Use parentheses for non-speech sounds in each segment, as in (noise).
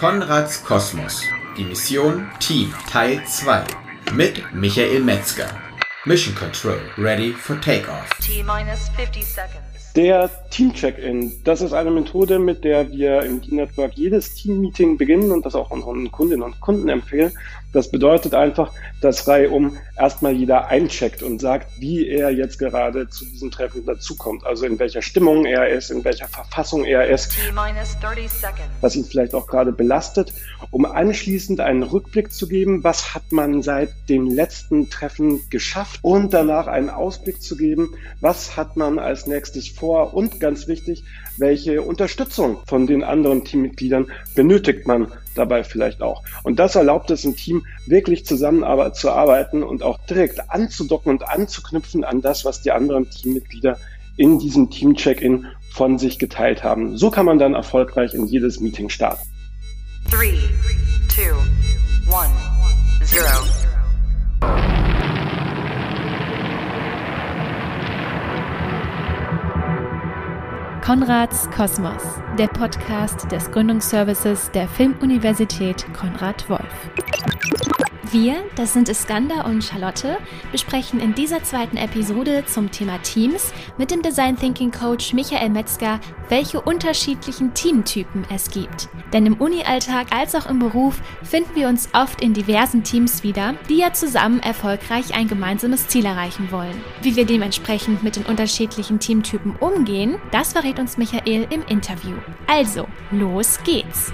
Konrads Kosmos. Die Mission Team Teil 2 mit Michael Metzger. Mission Control ready for takeoff. T-minus 50 seconds. Der Team Check-in, das ist eine Methode, mit der wir im Team Network jedes Team-Meeting beginnen und das auch unseren Kundinnen und Kunden empfehlen. Das bedeutet einfach, dass reihum erstmal jeder eincheckt und sagt, wie er jetzt gerade zu diesem Treffen dazukommt. Also in welcher Stimmung er ist, in welcher Verfassung er ist, T-minus 30 seconds. was ihn vielleicht auch gerade belastet, um anschließend einen Rückblick zu geben, was hat man seit dem letzten Treffen geschafft und danach einen Ausblick zu geben, was hat man als nächstes vor und ganz wichtig, welche Unterstützung von den anderen Teammitgliedern benötigt man dabei vielleicht auch. Und das erlaubt es im Team wirklich zusammen zu arbeiten und auch direkt anzudocken und anzuknüpfen an das, was die anderen Teammitglieder in diesem Team-Check-In von sich geteilt haben. So kann man dann erfolgreich in jedes Meeting starten. 3, 2, 1, 0. Konrads Kosmos, der Podcast des Gründungsservices der Filmuniversität Konrad Wolf. Wir, das sind Iskander und Charlotte, besprechen in dieser zweiten Episode zum Thema Teams mit dem Design Thinking Coach Michael Metzger, welche unterschiedlichen Teamtypen es gibt. Denn im Uni-Alltag als auch im Beruf finden wir uns oft in diversen Teams wieder, die ja zusammen erfolgreich ein gemeinsames Ziel erreichen wollen. Wie wir dementsprechend mit den unterschiedlichen Teamtypen umgehen, das verrät uns Michael im Interview. Also, los geht's!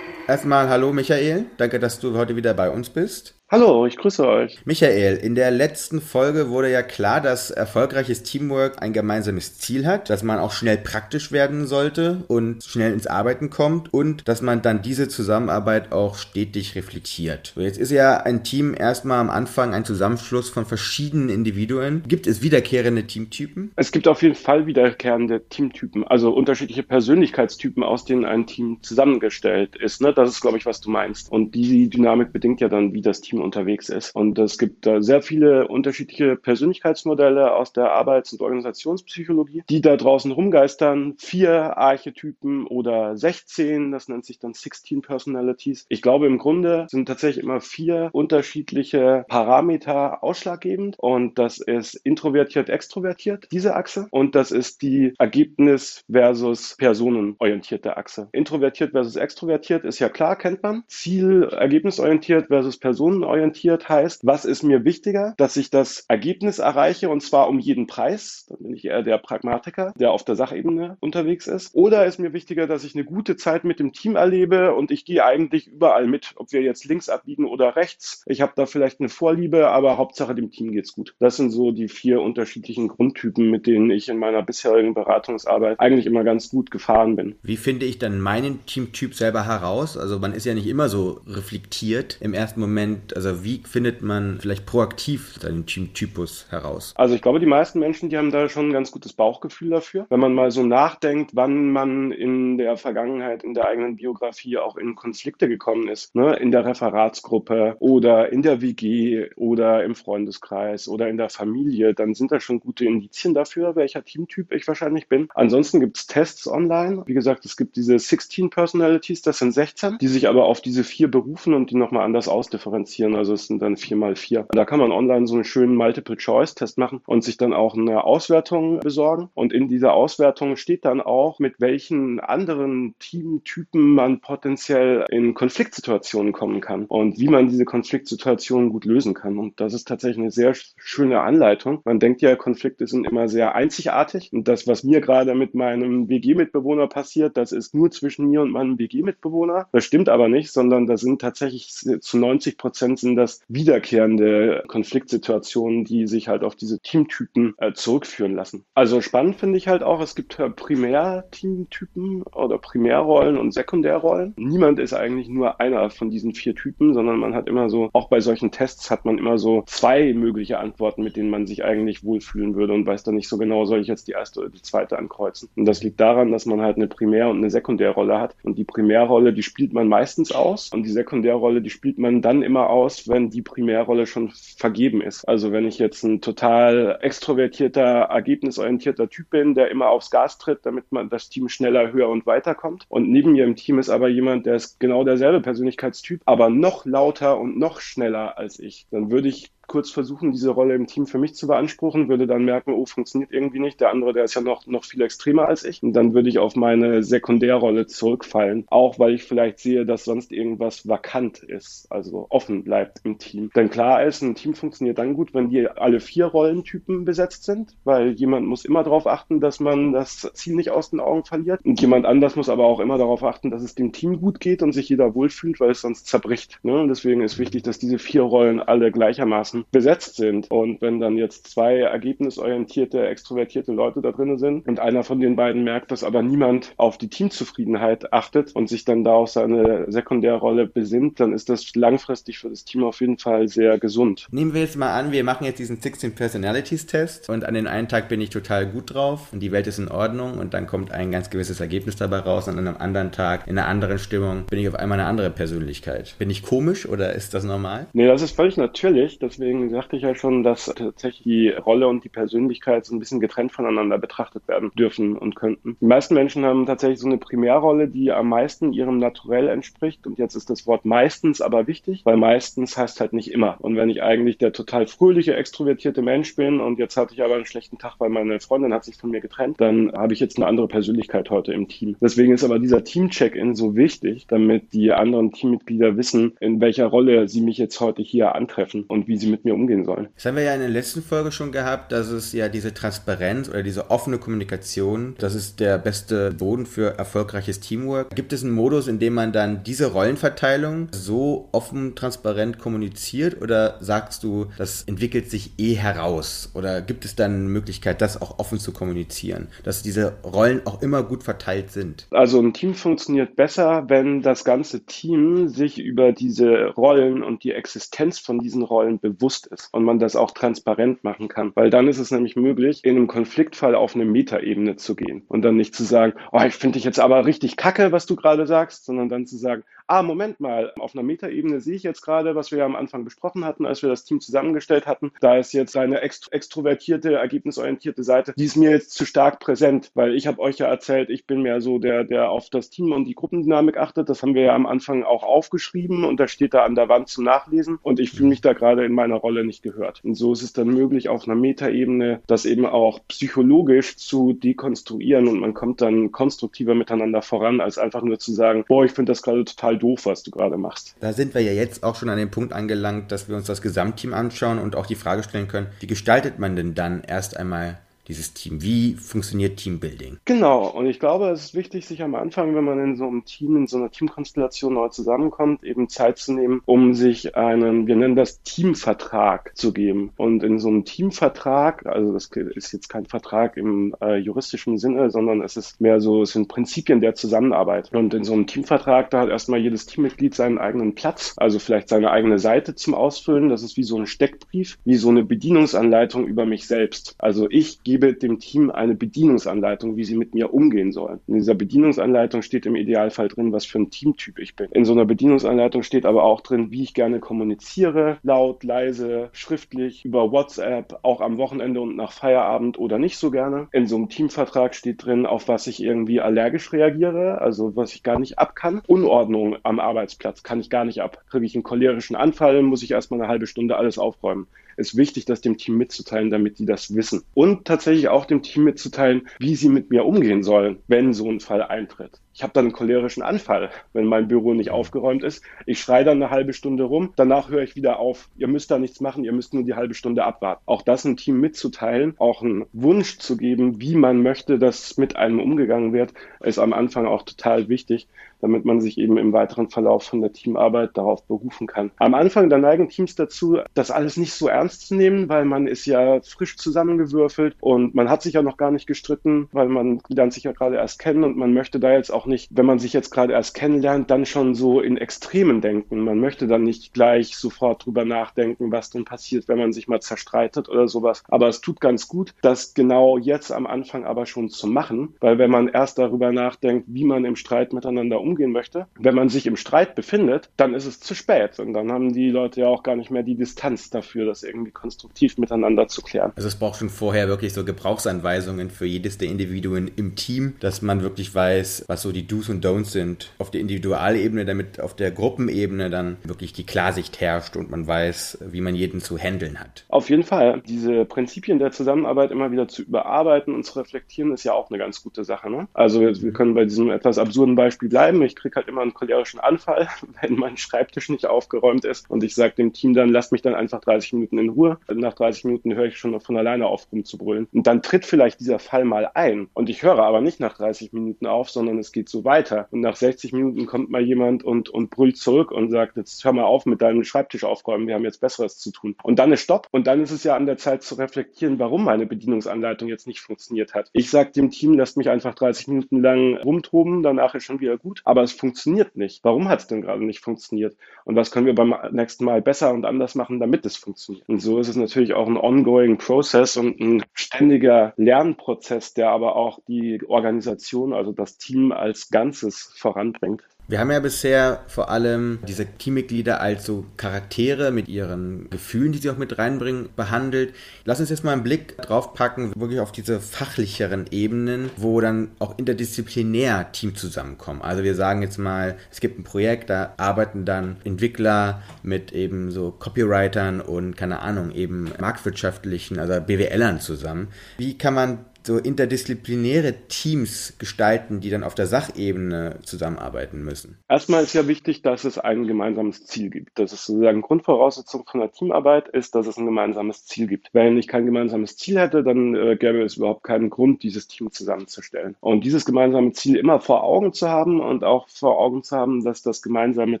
Erstmal hallo Michael, danke, dass du heute wieder bei uns bist. Hallo, ich grüße euch. Michael, in der letzten Folge wurde ja klar, dass erfolgreiches Teamwork ein gemeinsames Ziel hat, dass man auch schnell praktisch werden sollte und schnell ins Arbeiten kommt und dass man dann diese Zusammenarbeit auch stetig reflektiert. So, jetzt ist ja ein Team erstmal am Anfang ein Zusammenschluss von verschiedenen Individuen. Gibt es wiederkehrende Teamtypen? Es gibt auf jeden Fall wiederkehrende Teamtypen, also unterschiedliche Persönlichkeitstypen, aus denen ein Team zusammengestellt ist. Ne? Das ist, glaube ich, was du meinst. Und die Dynamik bedingt ja dann, wie das Team unterwegs ist. Und es gibt da sehr viele unterschiedliche Persönlichkeitsmodelle aus der Arbeits- und Organisationspsychologie, die da draußen rumgeistern. Vier Archetypen oder 16, das nennt sich dann 16 Personalities. Ich glaube, im Grunde sind tatsächlich immer vier unterschiedliche Parameter ausschlaggebend. Und das ist introvertiert, extrovertiert, diese Achse. Und das ist die Ergebnis versus personenorientierte Achse. Introvertiert versus extrovertiert ist ja klar, kennt man. Ziel, ergebnisorientiert versus personenorientiert orientiert heißt, was ist mir wichtiger, dass ich das Ergebnis erreiche und zwar um jeden Preis. Dann bin ich eher der Pragmatiker, der auf der Sachebene unterwegs ist. Oder ist mir wichtiger, dass ich eine gute Zeit mit dem Team erlebe und ich gehe eigentlich überall mit, ob wir jetzt links abbiegen oder rechts. Ich habe da vielleicht eine Vorliebe, aber Hauptsache dem Team geht's gut. Das sind so die vier unterschiedlichen Grundtypen, mit denen ich in meiner bisherigen Beratungsarbeit eigentlich immer ganz gut gefahren bin. Wie finde ich dann meinen Teamtyp selber heraus? Also man ist ja nicht immer so reflektiert im ersten Moment also wie findet man vielleicht proaktiv seinen Teamtypus heraus? Also ich glaube, die meisten Menschen, die haben da schon ein ganz gutes Bauchgefühl dafür. Wenn man mal so nachdenkt, wann man in der Vergangenheit, in der eigenen Biografie auch in Konflikte gekommen ist, ne? in der Referatsgruppe oder in der WG oder im Freundeskreis oder in der Familie, dann sind da schon gute Indizien dafür, welcher Teamtyp ich wahrscheinlich bin. Ansonsten gibt es Tests online. Wie gesagt, es gibt diese 16 Personalities, das sind 16, die sich aber auf diese vier berufen und die nochmal anders ausdifferenzieren ausprobieren. Also es sind dann vier mal vier. Da kann man online so einen schönen Multiple-Choice-Test machen und sich dann auch eine Auswertung besorgen. Und in dieser Auswertung steht dann auch, mit welchen anderen Teamtypen man potenziell in Konfliktsituationen kommen kann und wie man diese Konfliktsituationen gut lösen kann. Und das ist tatsächlich eine sehr schöne Anleitung. Man denkt ja, Konflikte sind immer sehr einzigartig. Und das, was mir gerade mit meinem WG-Mitbewohner passiert, das ist nur zwischen mir und meinem WG-Mitbewohner. Das stimmt aber nicht, sondern da sind tatsächlich zu 90 Prozent sind das wiederkehrende Konfliktsituationen, die sich halt auf diese Teamtypen äh, zurückführen lassen. Also spannend finde ich halt auch, es gibt äh, Primär-Teamtypen oder Primärrollen und Sekundärrollen. Niemand ist eigentlich nur einer von diesen vier Typen, sondern man hat immer so, auch bei solchen Tests hat man immer so zwei mögliche Antworten, mit denen man sich eigentlich wohlfühlen würde und weiß dann nicht so genau, soll ich jetzt die erste oder die zweite ankreuzen. Und das liegt daran, dass man halt eine Primär- und eine Sekundärrolle hat. Und die Primärrolle, die spielt man meistens aus und die Sekundärrolle, die spielt man dann immer aus, aus, wenn die Primärrolle schon vergeben ist. Also wenn ich jetzt ein total extrovertierter, ergebnisorientierter Typ bin, der immer aufs Gas tritt, damit man das Team schneller, höher und weiter kommt. Und neben mir im Team ist aber jemand, der ist genau derselbe Persönlichkeitstyp, aber noch lauter und noch schneller als ich. Dann würde ich kurz versuchen, diese Rolle im Team für mich zu beanspruchen, würde dann merken, oh, funktioniert irgendwie nicht. Der andere, der ist ja noch, noch viel extremer als ich. Und dann würde ich auf meine Sekundärrolle zurückfallen. Auch weil ich vielleicht sehe, dass sonst irgendwas vakant ist, also offen bleibt im Team. Denn klar ist, ein Team funktioniert dann gut, wenn die alle vier Rollentypen besetzt sind, weil jemand muss immer darauf achten, dass man das Ziel nicht aus den Augen verliert. Und jemand anders muss aber auch immer darauf achten, dass es dem Team gut geht und sich jeder wohlfühlt, weil es sonst zerbricht. Ne? Und deswegen ist wichtig, dass diese vier Rollen alle gleichermaßen besetzt sind. Und wenn dann jetzt zwei ergebnisorientierte, extrovertierte Leute da drin sind und einer von den beiden merkt, dass aber niemand auf die Teamzufriedenheit achtet und sich dann da auf seine Sekundärrolle besinnt, dann ist das langfristig für das Team auf jeden Fall sehr gesund. Nehmen wir jetzt mal an, wir machen jetzt diesen 16 Personalities Test und an den einen Tag bin ich total gut drauf und die Welt ist in Ordnung und dann kommt ein ganz gewisses Ergebnis dabei raus und an einem anderen Tag in einer anderen Stimmung bin ich auf einmal eine andere Persönlichkeit. Bin ich komisch oder ist das normal? Nee, das ist völlig natürlich. Deswegen deswegen sagte ich ja schon, dass tatsächlich die Rolle und die Persönlichkeit so ein bisschen getrennt voneinander betrachtet werden dürfen und könnten. Die meisten Menschen haben tatsächlich so eine Primärrolle, die am meisten ihrem Naturell entspricht. Und jetzt ist das Wort meistens aber wichtig, weil meistens heißt halt nicht immer. Und wenn ich eigentlich der total fröhliche, extrovertierte Mensch bin und jetzt hatte ich aber einen schlechten Tag, weil meine Freundin hat sich von mir getrennt, dann habe ich jetzt eine andere Persönlichkeit heute im Team. Deswegen ist aber dieser Team-Check-In so wichtig, damit die anderen Teammitglieder wissen, in welcher Rolle sie mich jetzt heute hier antreffen und wie sie mit mit mir umgehen sollen. Das haben wir ja in der letzten Folge schon gehabt, dass es ja diese Transparenz oder diese offene Kommunikation, das ist der beste Boden für erfolgreiches Teamwork. Gibt es einen Modus, in dem man dann diese Rollenverteilung so offen, transparent kommuniziert oder sagst du, das entwickelt sich eh heraus? Oder gibt es dann eine Möglichkeit, das auch offen zu kommunizieren, dass diese Rollen auch immer gut verteilt sind? Also ein Team funktioniert besser, wenn das ganze Team sich über diese Rollen und die Existenz von diesen Rollen bewusst bewusst ist und man das auch transparent machen kann. Weil dann ist es nämlich möglich, in einem Konfliktfall auf eine Metaebene zu gehen und dann nicht zu sagen, oh, ich finde dich jetzt aber richtig kacke, was du gerade sagst, sondern dann zu sagen, ah, Moment mal, auf einer Metaebene sehe ich jetzt gerade, was wir ja am Anfang besprochen hatten, als wir das Team zusammengestellt hatten. Da ist jetzt eine extrovertierte, ergebnisorientierte Seite, die ist mir jetzt zu stark präsent, weil ich habe euch ja erzählt, ich bin mehr so der, der auf das Team und die Gruppendynamik achtet. Das haben wir ja am Anfang auch aufgeschrieben und da steht da an der Wand zum Nachlesen und ich fühle mich da gerade in meiner Rolle nicht gehört. Und so ist es dann möglich, auf einer Metaebene das eben auch psychologisch zu dekonstruieren und man kommt dann konstruktiver miteinander voran, als einfach nur zu sagen, boah, ich finde das gerade total doof, was du gerade machst. Da sind wir ja jetzt auch schon an dem Punkt angelangt, dass wir uns das Gesamtteam anschauen und auch die Frage stellen können, wie gestaltet man denn dann erst einmal dieses Team? Wie funktioniert Teambuilding? Genau, und ich glaube, es ist wichtig, sich am Anfang, wenn man in so einem Team, in so einer Teamkonstellation neu zusammenkommt, eben Zeit zu nehmen, um sich einen, wir nennen das Teamvertrag zu geben. Und in so einem Teamvertrag, also das ist jetzt kein Vertrag im äh, juristischen Sinne, sondern es ist mehr so, es sind Prinzipien der Zusammenarbeit. Und in so einem Teamvertrag, da hat erstmal jedes Teammitglied seinen eigenen Platz, also vielleicht seine eigene Seite zum Ausfüllen. Das ist wie so ein Steckbrief, wie so eine Bedienungsanleitung über mich selbst. Also ich gebe gebe dem Team eine Bedienungsanleitung, wie sie mit mir umgehen sollen. In dieser Bedienungsanleitung steht im Idealfall drin, was für ein Teamtyp ich bin. In so einer Bedienungsanleitung steht aber auch drin, wie ich gerne kommuniziere, laut, leise, schriftlich, über WhatsApp, auch am Wochenende und nach Feierabend oder nicht so gerne. In so einem Teamvertrag steht drin, auf was ich irgendwie allergisch reagiere, also was ich gar nicht ab kann. Unordnung am Arbeitsplatz kann ich gar nicht ab. Kriege ich einen cholerischen Anfall, muss ich erstmal eine halbe Stunde alles aufräumen ist wichtig, das dem Team mitzuteilen, damit die das wissen. Und tatsächlich auch dem Team mitzuteilen, wie sie mit mir umgehen sollen, wenn so ein Fall eintritt. Ich habe dann einen cholerischen Anfall, wenn mein Büro nicht aufgeräumt ist. Ich schreie dann eine halbe Stunde rum, danach höre ich wieder auf. Ihr müsst da nichts machen, ihr müsst nur die halbe Stunde abwarten. Auch das ein Team mitzuteilen, auch einen Wunsch zu geben, wie man möchte, dass mit einem umgegangen wird, ist am Anfang auch total wichtig, damit man sich eben im weiteren Verlauf von der Teamarbeit darauf berufen kann. Am Anfang, da neigen Teams dazu, das alles nicht so ernst zu nehmen, weil man ist ja frisch zusammengewürfelt und man hat sich ja noch gar nicht gestritten, weil man lernt sich ja gerade erst kennen und man möchte da jetzt auch nicht, wenn man sich jetzt gerade erst kennenlernt, dann schon so in Extremen denken. Man möchte dann nicht gleich sofort drüber nachdenken, was denn passiert, wenn man sich mal zerstreitet oder sowas. Aber es tut ganz gut, das genau jetzt am Anfang aber schon zu machen, weil wenn man erst darüber nachdenkt, wie man im Streit miteinander umgehen möchte, wenn man sich im Streit befindet, dann ist es zu spät und dann haben die Leute ja auch gar nicht mehr die Distanz dafür, das irgendwie konstruktiv miteinander zu klären. Also es braucht schon vorher wirklich so Gebrauchsanweisungen für jedes der Individuen im Team, dass man wirklich weiß, was so die Do's und Don'ts sind auf der Individualebene, damit auf der Gruppenebene dann wirklich die Klarsicht herrscht und man weiß, wie man jeden zu handeln hat. Auf jeden Fall. Diese Prinzipien der Zusammenarbeit immer wieder zu überarbeiten und zu reflektieren, ist ja auch eine ganz gute Sache. Ne? Also wir können bei diesem etwas absurden Beispiel bleiben. Ich kriege halt immer einen cholerischen Anfall, (laughs) wenn mein Schreibtisch nicht aufgeräumt ist und ich sage dem Team dann, lasst mich dann einfach 30 Minuten in Ruhe. Nach 30 Minuten höre ich schon von alleine auf rumzubrüllen. Und dann tritt vielleicht dieser Fall mal ein. Und ich höre aber nicht nach 30 Minuten auf, sondern es geht so weiter. Und nach 60 Minuten kommt mal jemand und, und brüllt zurück und sagt, jetzt hör mal auf mit deinem Schreibtisch aufräumen, wir haben jetzt Besseres zu tun. Und dann ist Stopp. Und dann ist es ja an der Zeit zu reflektieren, warum meine Bedienungsanleitung jetzt nicht funktioniert hat. Ich sage dem Team, lasst mich einfach 30 Minuten lang rumtoben, danach ist schon wieder gut. Aber es funktioniert nicht. Warum hat es denn gerade nicht funktioniert? Und was können wir beim nächsten Mal besser und anders machen, damit es funktioniert? Und so ist es natürlich auch ein ongoing Process und ein ständiger Lernprozess, der aber auch die Organisation, also das Team als Ganzes voranbringt. Wir haben ja bisher vor allem diese Teammitglieder als so Charaktere mit ihren Gefühlen, die sie auch mit reinbringen, behandelt. Lass uns jetzt mal einen Blick drauf packen, wirklich auf diese fachlicheren Ebenen, wo dann auch interdisziplinär Team zusammenkommen. Also wir sagen jetzt mal, es gibt ein Projekt, da arbeiten dann Entwickler mit eben so Copywritern und keine Ahnung, eben marktwirtschaftlichen, also BWLern zusammen. Wie kann man so interdisziplinäre Teams gestalten, die dann auf der Sachebene zusammenarbeiten müssen? Erstmal ist ja wichtig, dass es ein gemeinsames Ziel gibt. Das ist sozusagen Grundvoraussetzung von der Teamarbeit ist, dass es ein gemeinsames Ziel gibt. Wenn ich kein gemeinsames Ziel hätte, dann äh, gäbe es überhaupt keinen Grund, dieses Team zusammenzustellen. Und dieses gemeinsame Ziel immer vor Augen zu haben und auch vor Augen zu haben, dass das gemeinsame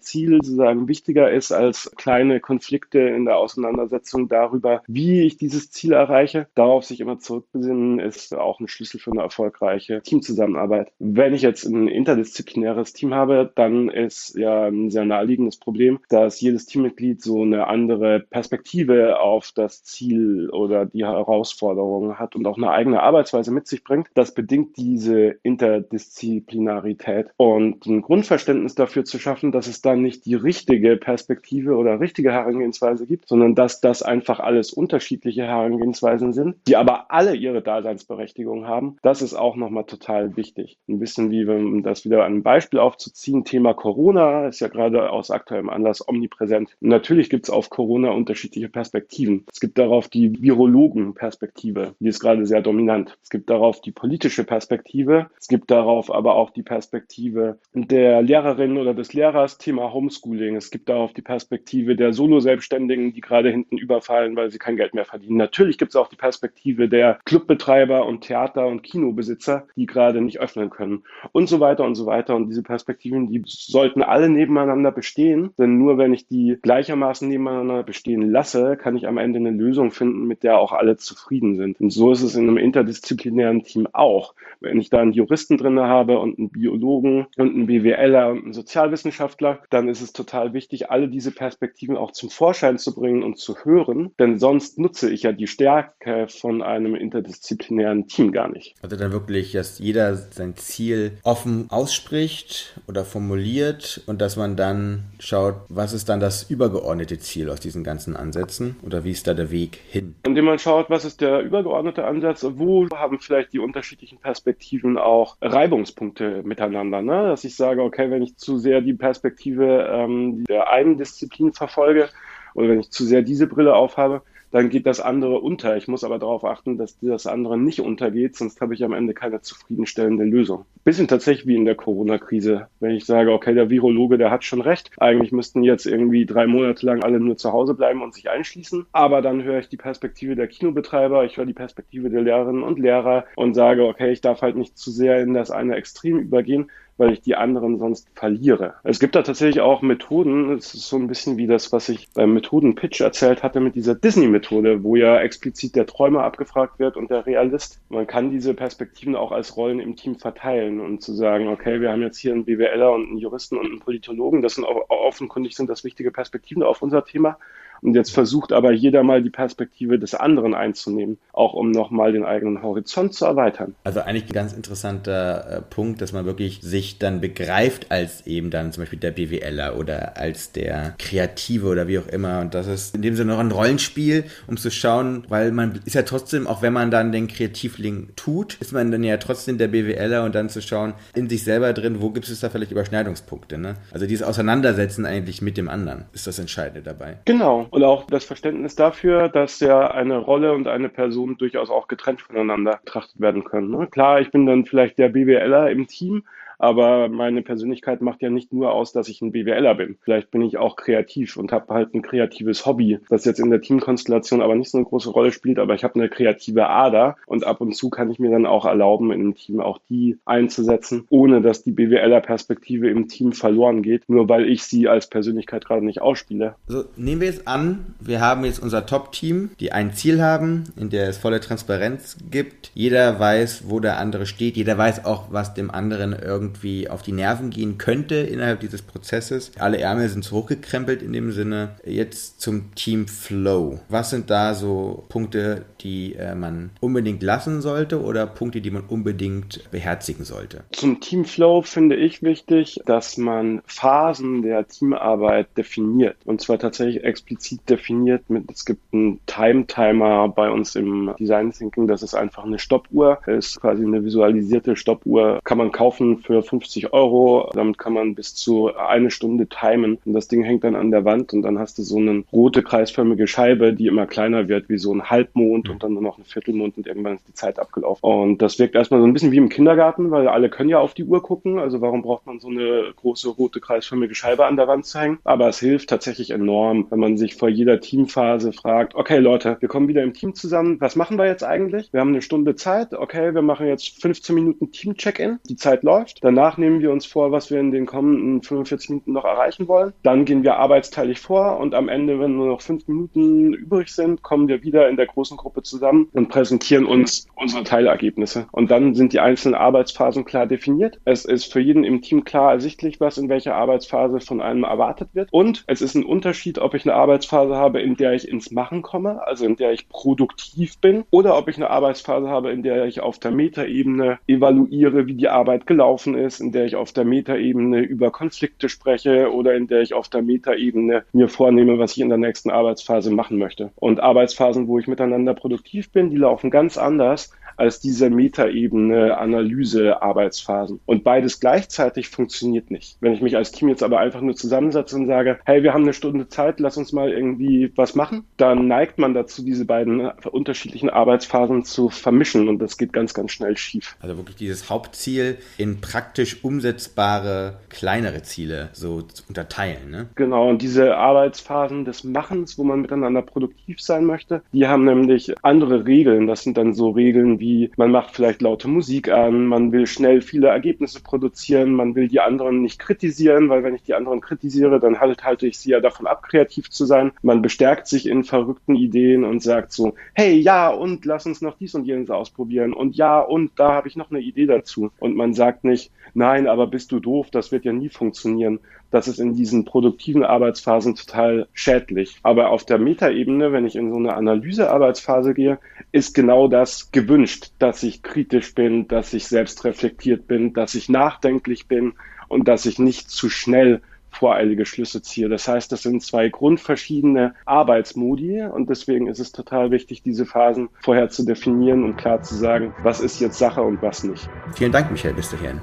Ziel sozusagen wichtiger ist als kleine Konflikte in der Auseinandersetzung darüber, wie ich dieses Ziel erreiche, darauf sich immer zurückbesinnen, ist auch ein Schlüssel für eine erfolgreiche Teamzusammenarbeit. Wenn ich jetzt ein interdisziplinäres Team habe, dann ist ja ein sehr naheliegendes Problem, dass jedes Teammitglied so eine andere Perspektive auf das Ziel oder die Herausforderung hat und auch eine eigene Arbeitsweise mit sich bringt. Das bedingt diese Interdisziplinarität und ein Grundverständnis dafür zu schaffen, dass es dann nicht die richtige Perspektive oder richtige Herangehensweise gibt, sondern dass das einfach alles unterschiedliche Herangehensweisen sind, die aber alle ihre Daseinsberechtigung Daseinsberechtigung haben. Das ist auch nochmal total wichtig. Ein bisschen wie, wenn das wieder ein Beispiel aufzuziehen, Thema Corona ist ja gerade aus aktuellem Anlass omnipräsent. natürlich gibt es auf Corona unterschiedliche Perspektiven. Es gibt darauf die Virologen-Perspektive, die ist gerade sehr dominant. Es gibt darauf die politische Perspektive. Es gibt darauf aber auch die Perspektive der Lehrerin oder des Lehrers, Thema Homeschooling. Es gibt darauf die Perspektive der Solo-Selbstständigen, die gerade hinten überfallen, weil sie kein Geld mehr verdienen. Natürlich gibt es auch die Perspektive der Clubbetreiber und Theater- und Kinobesitzer, die gerade nicht öffnen können und so weiter und so weiter. Und diese Perspektiven, die sollten alle nebeneinander bestehen, denn nur wenn ich die gleichermaßen nebeneinander bestehen lasse, kann ich am Ende eine Lösung finden, mit der auch alle zufrieden sind. Und so ist es in einem interdisziplinären Team auch. Wenn ich da einen Juristen drin habe und einen Biologen und einen BWLer und einen Sozialwissenschaftler, dann ist es total wichtig, alle diese Perspektiven auch zum Vorschein zu bringen und zu hören, denn sonst nutze ich ja die Stärke von einem interdisziplinären ein Team gar nicht. Also dann wirklich, dass jeder sein Ziel offen ausspricht oder formuliert und dass man dann schaut, was ist dann das übergeordnete Ziel aus diesen ganzen Ansätzen oder wie ist da der Weg hin? Indem man schaut, was ist der übergeordnete Ansatz, wo haben vielleicht die unterschiedlichen Perspektiven auch Reibungspunkte miteinander. Ne? Dass ich sage, okay, wenn ich zu sehr die Perspektive ähm, der einen Disziplin verfolge oder wenn ich zu sehr diese Brille aufhabe, dann geht das andere unter. Ich muss aber darauf achten, dass das andere nicht untergeht, sonst habe ich am Ende keine zufriedenstellende Lösung. Bisschen tatsächlich wie in der Corona-Krise. Wenn ich sage, okay, der Virologe, der hat schon recht. Eigentlich müssten jetzt irgendwie drei Monate lang alle nur zu Hause bleiben und sich einschließen. Aber dann höre ich die Perspektive der Kinobetreiber, ich höre die Perspektive der Lehrerinnen und Lehrer und sage, okay, ich darf halt nicht zu sehr in das eine Extrem übergehen weil ich die anderen sonst verliere. Es gibt da tatsächlich auch Methoden, es ist so ein bisschen wie das, was ich beim Methoden-Pitch erzählt hatte mit dieser Disney-Methode, wo ja explizit der Träumer abgefragt wird und der Realist. Man kann diese Perspektiven auch als Rollen im Team verteilen und zu sagen, okay, wir haben jetzt hier einen BWLer und einen Juristen und einen Politologen, das sind offenkundig sind das wichtige Perspektiven auf unser Thema. Und jetzt versucht aber jeder mal die Perspektive des anderen einzunehmen, auch um nochmal den eigenen Horizont zu erweitern. Also eigentlich ein ganz interessanter äh, Punkt, dass man wirklich sich dann begreift als eben dann zum Beispiel der BWLer oder als der Kreative oder wie auch immer. Und das ist in dem Sinne noch ein Rollenspiel, um zu schauen, weil man ist ja trotzdem, auch wenn man dann den Kreativling tut, ist man dann ja trotzdem der BWLer und dann zu schauen, in sich selber drin, wo gibt es da vielleicht Überschneidungspunkte. Ne? Also dieses Auseinandersetzen eigentlich mit dem anderen ist das Entscheidende dabei. Genau. Und auch das Verständnis dafür, dass ja eine Rolle und eine Person durchaus auch getrennt voneinander betrachtet werden können. Ne? Klar, ich bin dann vielleicht der BWLer im Team, aber meine Persönlichkeit macht ja nicht nur aus, dass ich ein BWLer bin. Vielleicht bin ich auch kreativ und habe halt ein kreatives Hobby, das jetzt in der Teamkonstellation aber nicht so eine große Rolle spielt, aber ich habe eine kreative Ader und ab und zu kann ich mir dann auch erlauben, in einem Team auch die einzusetzen, ohne dass die BWLer-Perspektive im Team verloren geht, nur weil ich sie als Persönlichkeit gerade nicht ausspiele. Also nehmen wir jetzt an, wir haben jetzt unser Top-Team, die ein Ziel haben, in der es volle Transparenz gibt. Jeder weiß, wo der andere steht. Jeder weiß auch, was dem anderen irgendwie irgendwie auf die Nerven gehen könnte innerhalb dieses Prozesses. Alle Ärmel sind hochgekrempelt in dem Sinne. Jetzt zum Team Flow. Was sind da so Punkte, die äh, man unbedingt lassen sollte oder Punkte, die man unbedingt beherzigen sollte? Zum Team Flow finde ich wichtig, dass man Phasen der Teamarbeit definiert. Und zwar tatsächlich explizit definiert mit, es gibt einen Time-Timer bei uns im Design Thinking, das ist einfach eine Stoppuhr. Das ist quasi eine visualisierte Stoppuhr, kann man kaufen für 50 Euro. Damit kann man bis zu eine Stunde timen. Und das Ding hängt dann an der Wand und dann hast du so eine rote kreisförmige Scheibe, die immer kleiner wird, wie so ein Halbmond und dann nur noch ein Viertelmond und irgendwann ist die Zeit abgelaufen. Und das wirkt erstmal so ein bisschen wie im Kindergarten, weil alle können ja auf die Uhr gucken. Also warum braucht man so eine große rote kreisförmige Scheibe an der Wand zu hängen? Aber es hilft tatsächlich enorm, wenn man sich vor jeder Teamphase fragt, okay Leute, wir kommen wieder im Team zusammen. Was machen wir jetzt eigentlich? Wir haben eine Stunde Zeit. Okay, wir machen jetzt 15 Minuten Team-Check-In. Die Zeit läuft. Danach nehmen wir uns vor, was wir in den kommenden 45 Minuten noch erreichen wollen. Dann gehen wir arbeitsteilig vor und am Ende, wenn nur noch fünf Minuten übrig sind, kommen wir wieder in der großen Gruppe zusammen und präsentieren uns unsere Teilergebnisse. Und dann sind die einzelnen Arbeitsphasen klar definiert. Es ist für jeden im Team klar ersichtlich, was in welcher Arbeitsphase von einem erwartet wird. Und es ist ein Unterschied, ob ich eine Arbeitsphase habe, in der ich ins Machen komme, also in der ich produktiv bin, oder ob ich eine Arbeitsphase habe, in der ich auf der Metaebene evaluiere, wie die Arbeit gelaufen ist, in der ich auf der Metaebene über Konflikte spreche oder in der ich auf der Metaebene mir vornehme, was ich in der nächsten Arbeitsphase machen möchte. Und Arbeitsphasen, wo ich miteinander produktiv bin, die laufen ganz anders als diese Metaebene Analyse Arbeitsphasen. Und beides gleichzeitig funktioniert nicht. Wenn ich mich als Team jetzt aber einfach nur zusammensetze und sage, hey, wir haben eine Stunde Zeit, lass uns mal irgendwie was machen, dann neigt man dazu, diese beiden unterschiedlichen Arbeitsphasen zu vermischen und das geht ganz, ganz schnell schief. Also wirklich dieses Hauptziel in praktisch umsetzbare kleinere Ziele so zu unterteilen. Ne? Genau, und diese Arbeitsphasen des Machens, wo man miteinander produktiv sein möchte, die haben nämlich andere Regeln. Das sind dann so Regeln wie wie man macht vielleicht laute Musik an, man will schnell viele Ergebnisse produzieren, man will die anderen nicht kritisieren, weil wenn ich die anderen kritisiere, dann halt, halte ich sie ja davon ab, kreativ zu sein. Man bestärkt sich in verrückten Ideen und sagt so, hey, ja, und lass uns noch dies und jenes ausprobieren und ja, und da habe ich noch eine Idee dazu. Und man sagt nicht, nein, aber bist du doof, das wird ja nie funktionieren, das ist in diesen produktiven Arbeitsphasen total schädlich. Aber auf der Metaebene, wenn ich in so eine Analysearbeitsphase gehe, ist genau das gewünscht, dass ich kritisch bin, dass ich selbst reflektiert bin, dass ich nachdenklich bin und dass ich nicht zu schnell voreilige Schlüsse ziehe. Das heißt, das sind zwei grundverschiedene Arbeitsmodi und deswegen ist es total wichtig, diese Phasen vorher zu definieren und klar zu sagen, was ist jetzt Sache und was nicht. Vielen Dank, Michael, bis dahin.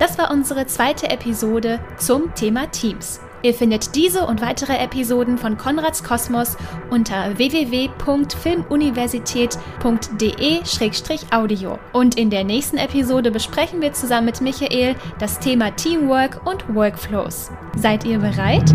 Das war unsere zweite Episode zum Thema Teams. Ihr findet diese und weitere Episoden von Konrads Kosmos unter www.filmuniversität.de-audio. Und in der nächsten Episode besprechen wir zusammen mit Michael das Thema Teamwork und Workflows. Seid ihr bereit?